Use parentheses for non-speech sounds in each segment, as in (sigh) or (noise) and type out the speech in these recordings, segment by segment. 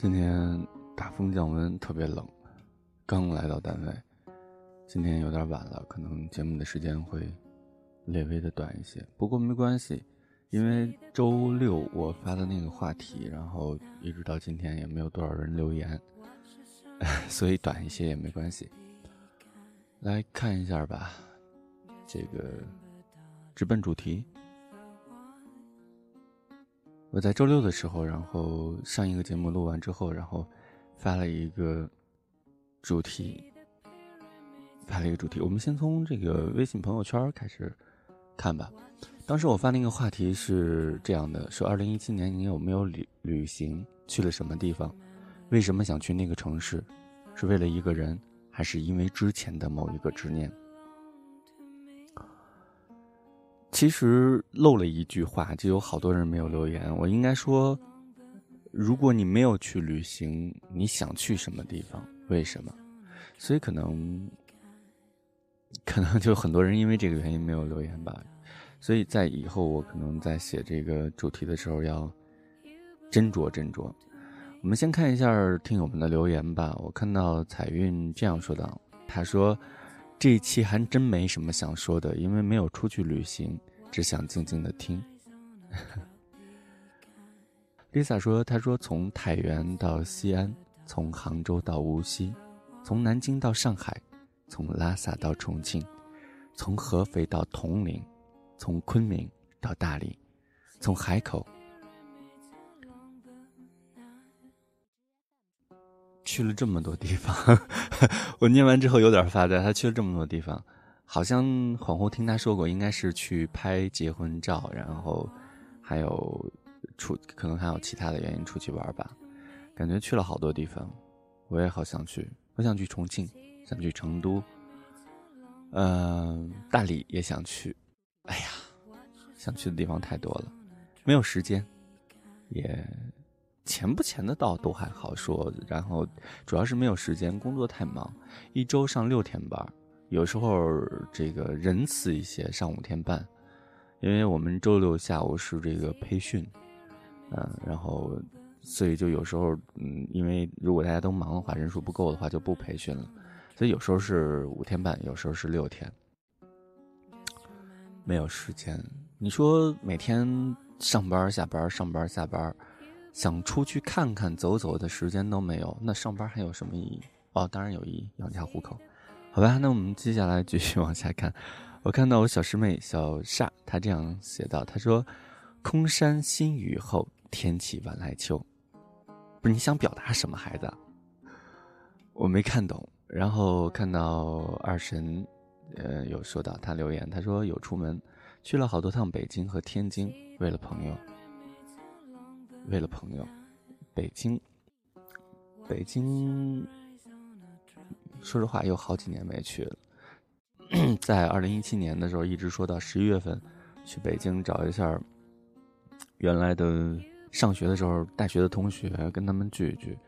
今天大风降温，特别冷。刚来到单位，今天有点晚了，可能节目的时间会略微的短一些。不过没关系，因为周六我发的那个话题，然后一直到今天也没有多少人留言，(laughs) 所以短一些也没关系。来看一下吧，这个直奔主题。我在周六的时候，然后上一个节目录完之后，然后发了一个主题，发了一个主题。我们先从这个微信朋友圈开始看吧。当时我发那个话题是这样的：说二零一七年你有没有旅旅行？去了什么地方？为什么想去那个城市？是为了一个人，还是因为之前的某一个执念？其实漏了一句话，就有好多人没有留言。我应该说，如果你没有去旅行，你想去什么地方？为什么？所以可能，可能就很多人因为这个原因没有留言吧。所以在以后我可能在写这个主题的时候要斟酌斟酌。我们先看一下听友们的留言吧。我看到彩云这样说道：“他说。”这一期还真没什么想说的，因为没有出去旅行，只想静静的听。Lisa 说：“她说从太原到西安，从杭州到无锡，从南京到上海，从拉萨到重庆，从合肥到铜陵，从昆明到大理，从海口。”去了这么多地方，(laughs) 我念完之后有点发呆。他去了这么多地方，好像恍惚听他说过，应该是去拍结婚照，然后还有出可能还有其他的原因出去玩吧。感觉去了好多地方，我也好想去。我想去重庆，想去成都，嗯，大理也想去。哎呀，想去的地方太多了，没有时间，也。钱不钱的倒都还好说，然后主要是没有时间，工作太忙，一周上六天班，有时候这个仁慈一些上五天半，因为我们周六下午是这个培训，嗯，然后所以就有时候，嗯，因为如果大家都忙的话，人数不够的话就不培训了，所以有时候是五天半，有时候是六天，没有时间。你说每天上班下班上班下班。想出去看看、走走的时间都没有，那上班还有什么意义？哦，当然有意义，养家糊口。好吧，那我们接下来继续往下看。我看到我小师妹小煞，她这样写道：“她说，空山新雨后，天气晚来秋。”不是你想表达什么，孩子？我没看懂。然后看到二神，呃，有说到他留言，他说有出门，去了好多趟北京和天津，为了朋友。为了朋友，北京，北京，说实话有好几年没去了。在二零一七年的时候，一直说到十一月份去北京找一下原来的上学的时候大学的同学，跟他们聚一聚。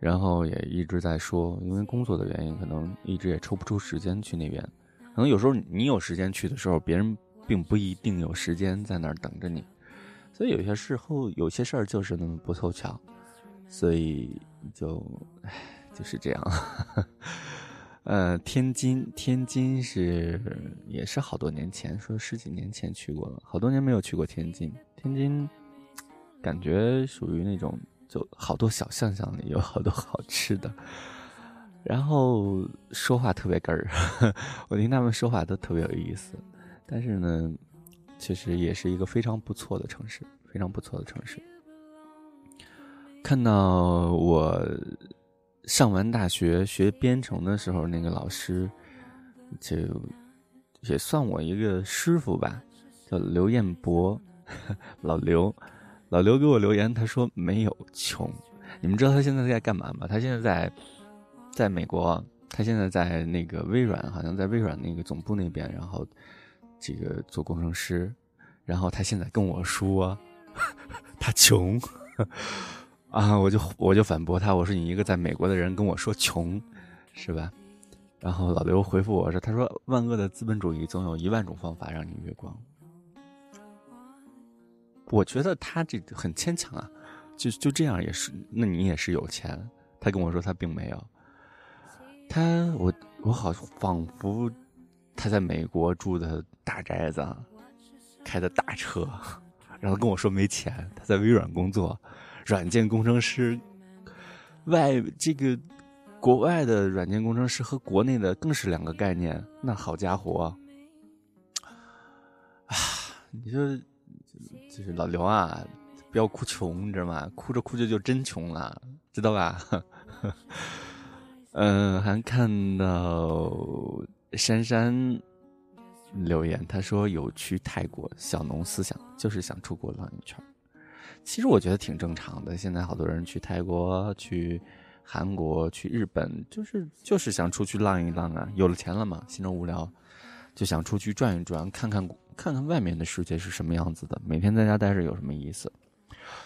然后也一直在说，因为工作的原因，可能一直也抽不出时间去那边。可能有时候你有时间去的时候，别人并不一定有时间在那儿等着你。所以有些时候，有些事儿就是那么不凑巧，所以就，唉，就是这样。(laughs) 呃，天津，天津是也是好多年前，说十几年前去过了，好多年没有去过天津。天津感觉属于那种，就好多小巷巷里有好多好吃的，然后说话特别哏儿，(laughs) 我听他们说话都特别有意思，但是呢。其实也是一个非常不错的城市，非常不错的城市。看到我上完大学学编程的时候，那个老师就也算我一个师傅吧，叫刘彦博，(laughs) 老刘，老刘给我留言，他说没有穷。你们知道他现在在干嘛吗？他现在在在美国，他现在在那个微软，好像在微软那个总部那边，然后。这个做工程师，然后他现在跟我说，(laughs) 他穷啊，我就我就反驳他，我说你一个在美国的人跟我说穷，是吧？然后老刘回复我说，他说万恶的资本主义总有一万种方法让你月光。我觉得他这很牵强啊，就就这样也是，那你也是有钱。他跟我说他并没有，他我我好仿佛他在美国住的大宅子，开的大车，然后跟我说没钱。他在微软工作，软件工程师，外这个国外的软件工程师和国内的更是两个概念。那好家伙，啊，你说就是老刘啊。不要哭穷，你知道吗？哭着哭着就真穷了，知道吧？(laughs) 嗯，还看到珊珊留言，他说有去泰国小农思想，就是想出国浪一圈。其实我觉得挺正常的。现在好多人去泰国、去韩国、去日本，就是就是想出去浪一浪啊。有了钱了嘛，心中无聊，就想出去转一转，看看看看外面的世界是什么样子的。每天在家待着有什么意思？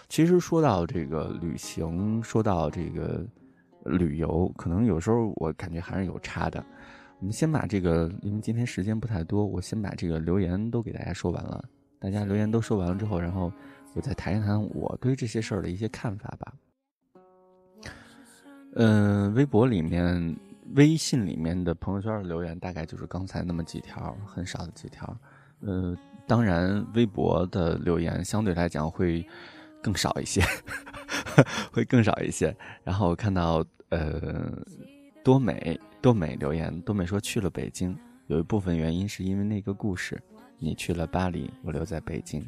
其实说到这个旅行，说到这个旅游，可能有时候我感觉还是有差的。我们先把这个，因为今天时间不太多，我先把这个留言都给大家说完了。大家留言都说完了之后，然后我再谈一谈我对这些事儿的一些看法吧。嗯，微博里面、微信里面的朋友圈的留言大概就是刚才那么几条，很少的几条。呃，当然，微博的留言相对来讲会。更少一些，(laughs) 会更少一些。然后我看到，呃，多美多美留言，多美说去了北京，有一部分原因是因为那个故事。你去了巴黎，我留在北京。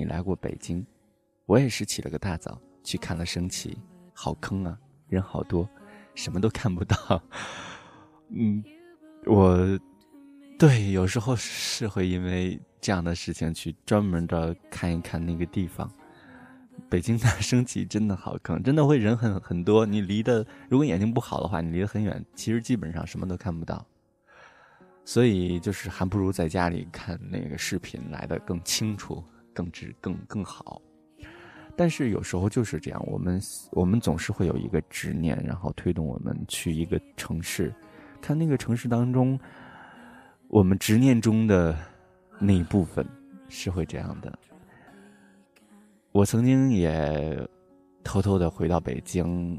你来过北京，我也是起了个大早去看了升旗，好坑啊，人好多，什么都看不到。嗯，我对有时候是会因为这样的事情去专门的看一看那个地方。北京的 (laughs) 升旗真的好坑，真的会人很很多。你离的，如果眼睛不好的话，你离得很远，其实基本上什么都看不到。所以就是还不如在家里看那个视频来的更清楚、更直、更更好。但是有时候就是这样，我们我们总是会有一个执念，然后推动我们去一个城市，看那个城市当中，我们执念中的那一部分是会这样的。我曾经也偷偷的回到北京，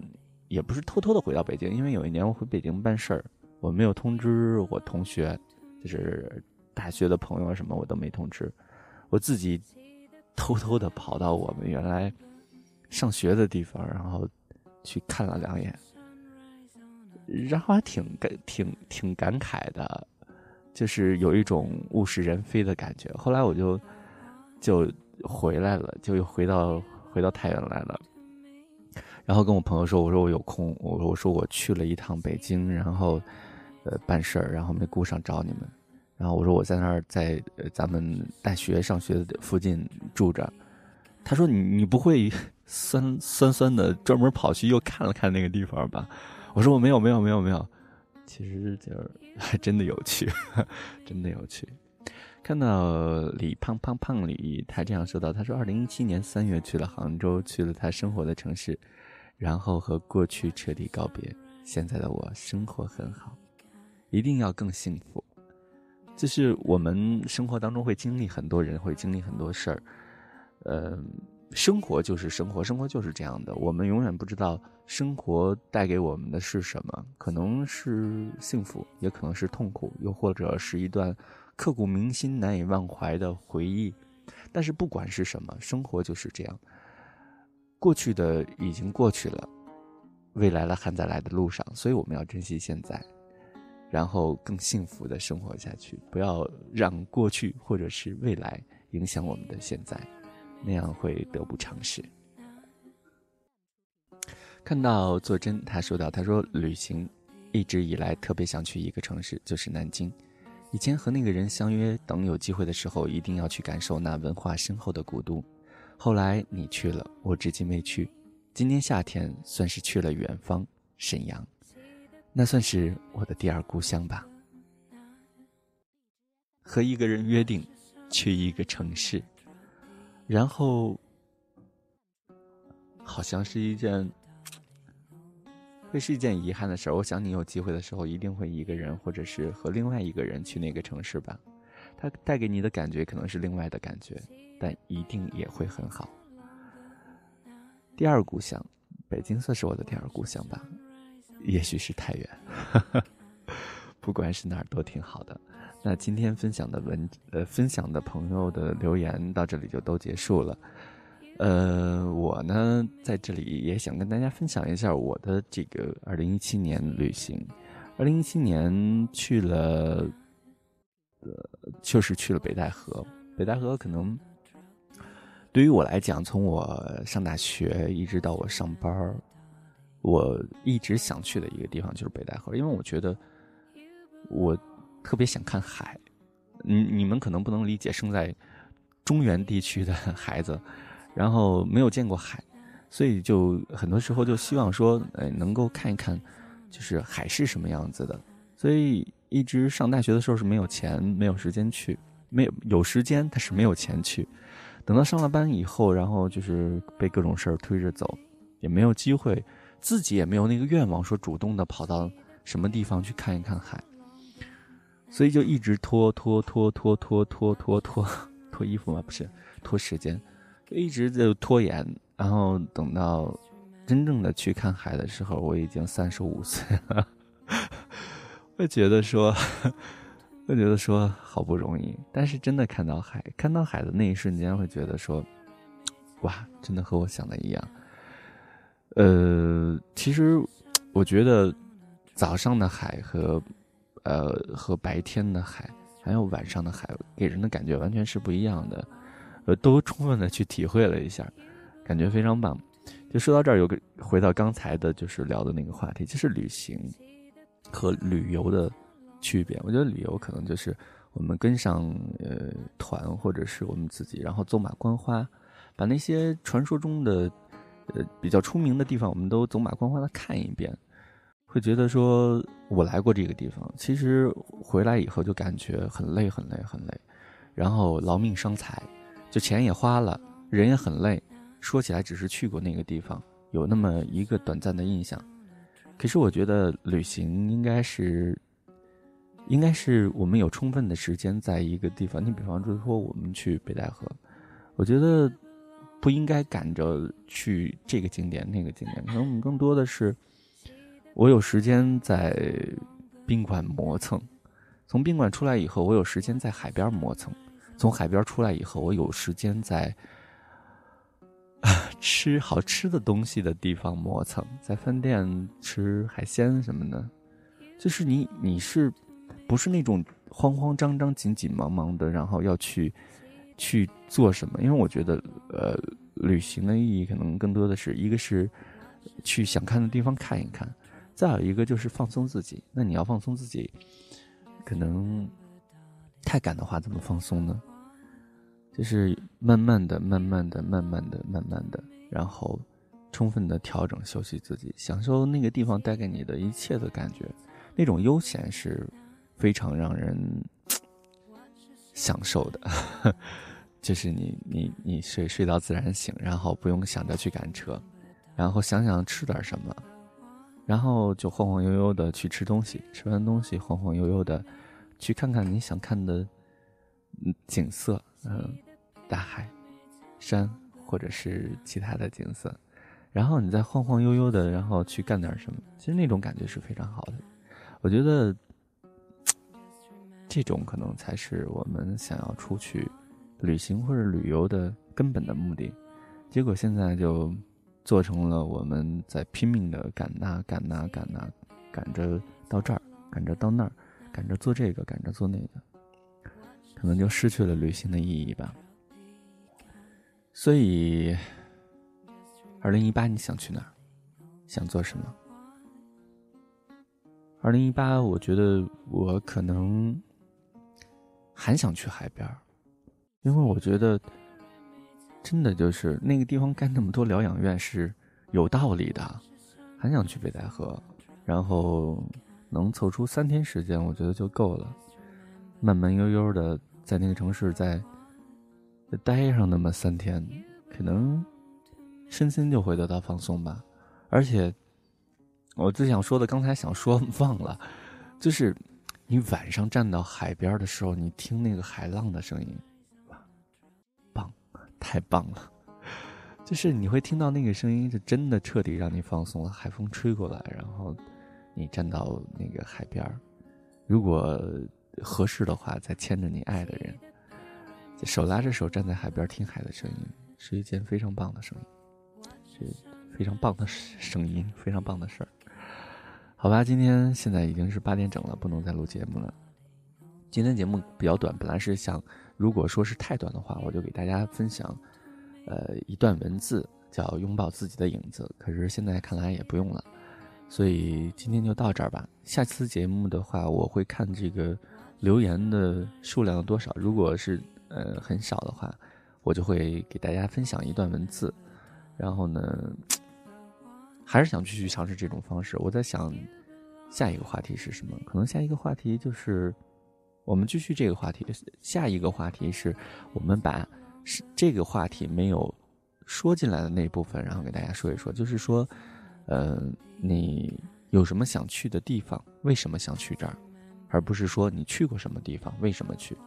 也不是偷偷的回到北京，因为有一年我回北京办事儿，我没有通知我同学，就是大学的朋友什么我都没通知，我自己偷偷的跑到我们原来上学的地方，然后去看了两眼，然后还挺感挺挺感慨的，就是有一种物是人非的感觉。后来我就就。回来了，就又回到回到太原来了。然后跟我朋友说：“我说我有空，我我说我去了一趟北京，然后呃办事儿，然后没顾上找你们。然后我说我在那儿在咱们大学上学的附近住着。他说你你不会酸酸酸的专门跑去又看了看那个地方吧？我说我没有没有没有没有，其实就是还真的有趣，(laughs) 真的有趣。”看到李胖胖胖李，他这样说道：“他说，二零一七年三月去了杭州，去了他生活的城市，然后和过去彻底告别。现在的我生活很好，一定要更幸福。就是我们生活当中会经历很多人，会经历很多事儿。呃，生活就是生活，生活就是这样的。我们永远不知道生活带给我们的是什么，可能是幸福，也可能是痛苦，又或者是一段。”刻骨铭心、难以忘怀的回忆，但是不管是什么，生活就是这样。过去的已经过去了，未来的还在来的路上，所以我们要珍惜现在，然后更幸福的生活下去，不要让过去或者是未来影响我们的现在，那样会得不偿失。看到作真，他说到，他说旅行一直以来特别想去一个城市，就是南京。以前和那个人相约，等有机会的时候一定要去感受那文化深厚的古都。后来你去了，我至今没去。今年夏天算是去了远方沈阳，那算是我的第二故乡吧。和一个人约定去一个城市，然后好像是一件。会是一件遗憾的事儿。我想你有机会的时候，一定会一个人，或者是和另外一个人去那个城市吧。它带给你的感觉可能是另外的感觉，但一定也会很好。第二故乡，北京算是我的第二故乡吧，也许是太原。(laughs) 不管是哪儿都挺好的。那今天分享的文呃，分享的朋友的留言到这里就都结束了。呃，我呢在这里也想跟大家分享一下我的这个二零一七年旅行。二零一七年去了，呃，就是去了北戴河。北戴河可能对于我来讲，从我上大学一直到我上班我一直想去的一个地方就是北戴河，因为我觉得我。特别想看海，你你们可能不能理解生在中原地区的孩子，然后没有见过海，所以就很多时候就希望说，呃，能够看一看，就是海是什么样子的。所以一直上大学的时候是没有钱、没有时间去，没有有时间，但是没有钱去。等到上了班以后，然后就是被各种事儿推着走，也没有机会，自己也没有那个愿望说主动的跑到什么地方去看一看海。所以就一直拖拖拖拖拖拖拖拖拖衣服嘛，不是拖时间，就一直就拖延。然后等到真正的去看海的时候，我已经三十五岁了。(laughs) 会觉得说，(laughs) 会觉得说好不容易，但是真的看到海，看到海的那一瞬间，会觉得说，哇，真的和我想的一样。呃，其实我觉得早上的海和。呃，和白天的海，还有晚上的海，给人的感觉完全是不一样的，呃，都充分的去体会了一下，感觉非常棒。就说到这儿，有个回到刚才的，就是聊的那个话题，就是旅行和旅游的区别。我觉得旅游可能就是我们跟上呃团，或者是我们自己，然后走马观花，把那些传说中的呃比较出名的地方，我们都走马观花的看一遍。会觉得说，我来过这个地方，其实回来以后就感觉很累，很累，很累，然后劳命伤财，就钱也花了，人也很累。说起来只是去过那个地方，有那么一个短暂的印象。可是我觉得旅行应该是，应该是我们有充分的时间在一个地方。你比方说，我们去北戴河，我觉得不应该赶着去这个景点那个景点，可能我们更多的是。我有时间在宾馆磨蹭，从宾馆出来以后，我有时间在海边磨蹭；从海边出来以后，我有时间在啊吃好吃的东西的地方磨蹭，在饭店吃海鲜什么的。就是你，你是不是那种慌慌张张、紧紧忙忙的，然后要去去做什么？因为我觉得，呃，旅行的意义可能更多的是一个是去想看的地方看一看。再有一个就是放松自己，那你要放松自己，可能太赶的话怎么放松呢？就是慢慢的、慢慢的、慢慢的、慢慢的，然后充分的调整休息自己，享受那个地方带给你的一切的感觉，那种悠闲是非常让人享受的。就是你你你睡睡到自然醒，然后不用想着去赶车，然后想想吃点什么。然后就晃晃悠悠的去吃东西，吃完东西晃晃悠悠的，去看看你想看的景色，嗯，大海、山或者是其他的景色，然后你再晃晃悠悠的，然后去干点什么，其实那种感觉是非常好的。我觉得这种可能才是我们想要出去旅行或者旅游的根本的目的。结果现在就。做成了我们在拼命的赶呐赶呐赶呐，赶着到这儿，赶着到那儿，赶着做这个，赶着做那个，可能就失去了旅行的意义吧。所以，二零一八你想去哪儿？想做什么？二零一八，我觉得我可能还想去海边儿，因为我觉得。真的就是那个地方盖那么多疗养院是有道理的，很想去北戴河，然后能凑出三天时间，我觉得就够了，慢慢悠悠的在那个城市再待上那么三天，可能身心就会得到放松吧。而且我最想说的，刚才想说 (laughs) 忘了，就是你晚上站到海边的时候，你听那个海浪的声音。太棒了，(laughs) 就是你会听到那个声音，就真的彻底让你放松了。海风吹过来，然后你站到那个海边儿，如果合适的话，再牵着你爱的人，手拉着手站在海边听海的声音，是一件非常棒的声音，是非常棒的声音，非常棒的事儿。好吧，今天现在已经是八点整了，不能再录节目了。今天节目比较短，本来是想，如果说是太短的话，我就给大家分享。呃，一段文字叫“拥抱自己的影子”，可是现在看来也不用了，所以今天就到这儿吧。下次节目的话，我会看这个留言的数量多少，如果是呃很少的话，我就会给大家分享一段文字。然后呢，还是想继续尝试这种方式。我在想，下一个话题是什么？可能下一个话题就是我们继续这个话题。下一个话题是我们把。是这个话题没有说进来的那一部分，然后给大家说一说，就是说，呃，你有什么想去的地方？为什么想去这儿？而不是说你去过什么地方，为什么去？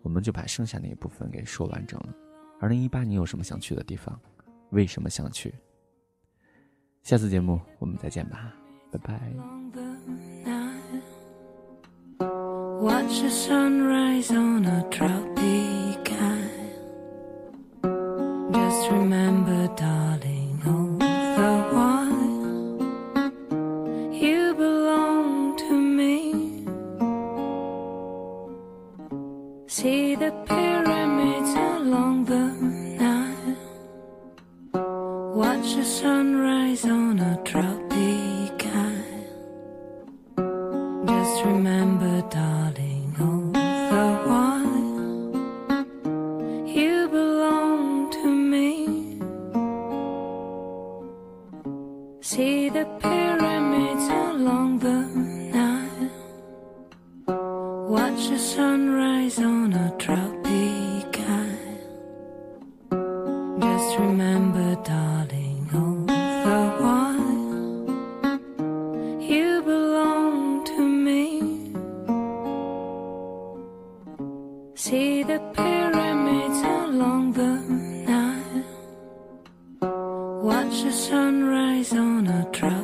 我们就把剩下那一部分给说完整了。二零一八，你有什么想去的地方？为什么想去？下次节目我们再见吧，拜拜。Watch the sunrise on a tropic island. Just remember, darling. The sunrise on a tropic